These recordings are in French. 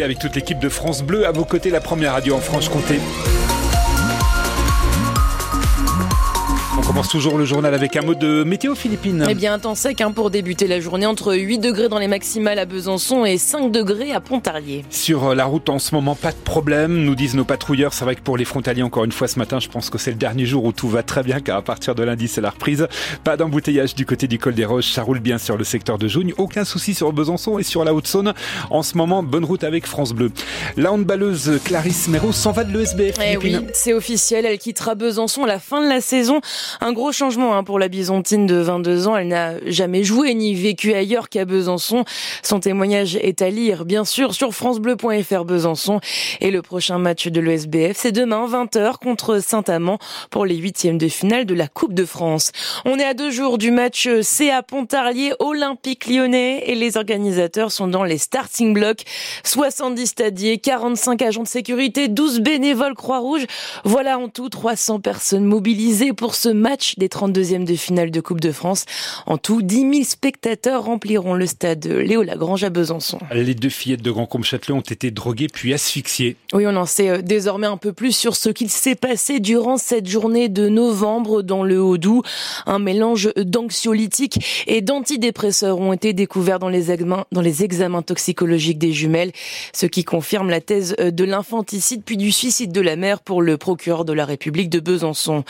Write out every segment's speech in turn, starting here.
avec toute l'équipe de France Bleu à vos côtés, la première radio en Franche-Comté. Commence toujours le journal avec un mot de météo philippine. Eh bien, un temps sec hein, pour débuter la journée entre 8 degrés dans les maximales à Besançon et 5 degrés à Pontarlier. Sur euh, la route en ce moment, pas de problème, nous disent nos patrouilleurs. C'est vrai que pour les frontaliers, encore une fois ce matin, je pense que c'est le dernier jour où tout va très bien car à partir de lundi, c'est la reprise. Pas d'embouteillage du côté du col des Roches, ça roule bien sur le secteur de Jougne. Aucun souci sur Besançon et sur la Haute-Saône. En ce moment, bonne route avec France Bleu. La handballeuse Clarisse Méro s'en va de l'ESBF. Eh oui, c'est officiel, elle quittera Besançon à la fin de la saison. Un gros changement hein, pour la Byzantine de 22 ans. Elle n'a jamais joué ni vécu ailleurs qu'à Besançon. Son témoignage est à lire, bien sûr, sur francebleu.fr Besançon. Et le prochain match de l'ESBF, c'est demain 20h contre Saint-Amand pour les huitièmes de finale de la Coupe de France. On est à deux jours du match CA Pontarlier Olympique Lyonnais et les organisateurs sont dans les starting blocks. 70 stadiers, 45 agents de sécurité, 12 bénévoles Croix-Rouge. Voilà en tout 300 personnes mobilisées pour ce match des 32e de finale de Coupe de France. En tout, 10 000 spectateurs rempliront le stade Léo Lagrange à Besançon. Les deux fillettes de Grand Combe Châtelet ont été droguées puis asphyxiées. Oui, on en sait euh, désormais un peu plus sur ce qu'il s'est passé durant cette journée de novembre dans le Haut-Doubs. Un mélange d'anxiolytiques et d'antidépresseurs ont été découverts dans les, examens, dans les examens toxicologiques des jumelles, ce qui confirme la thèse euh, de l'infanticide puis du suicide de la mère pour le procureur de la République de Besançon.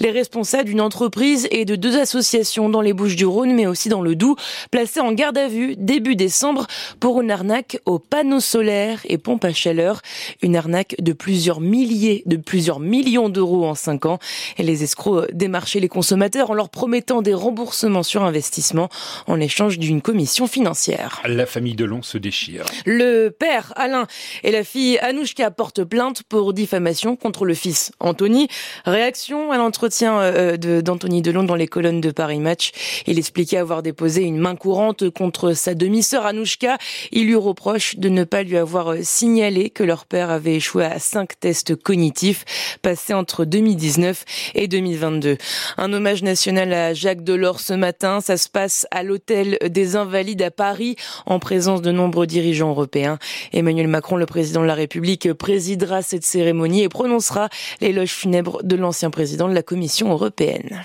Les responsables d'une entreprise et de deux associations dans les Bouches-du-Rhône, mais aussi dans le Doubs, placées en garde à vue début décembre pour une arnaque aux panneaux solaires et pompes à chaleur. Une arnaque de plusieurs milliers, de plusieurs millions d'euros en cinq ans. Et les escrocs démarchaient les consommateurs en leur promettant des remboursements sur investissement en échange d'une commission financière. La famille Delon se déchire. Le père, Alain, et la fille Anouchka portent plainte pour diffamation contre le fils, Anthony. Réaction à l'entretien euh, d'Anthony Delon dans les colonnes de Paris Match. Il expliquait avoir déposé une main courante contre sa demi-sœur Anouchka. Il lui reproche de ne pas lui avoir signalé que leur père avait échoué à cinq tests cognitifs passés entre 2019 et 2022. Un hommage national à Jacques Delors ce matin. Ça se passe à l'hôtel des Invalides à Paris en présence de nombreux dirigeants européens. Emmanuel Macron, le président de la République, présidera cette cérémonie et prononcera l'éloge funèbre de l'ancien président de la Commission européenne. in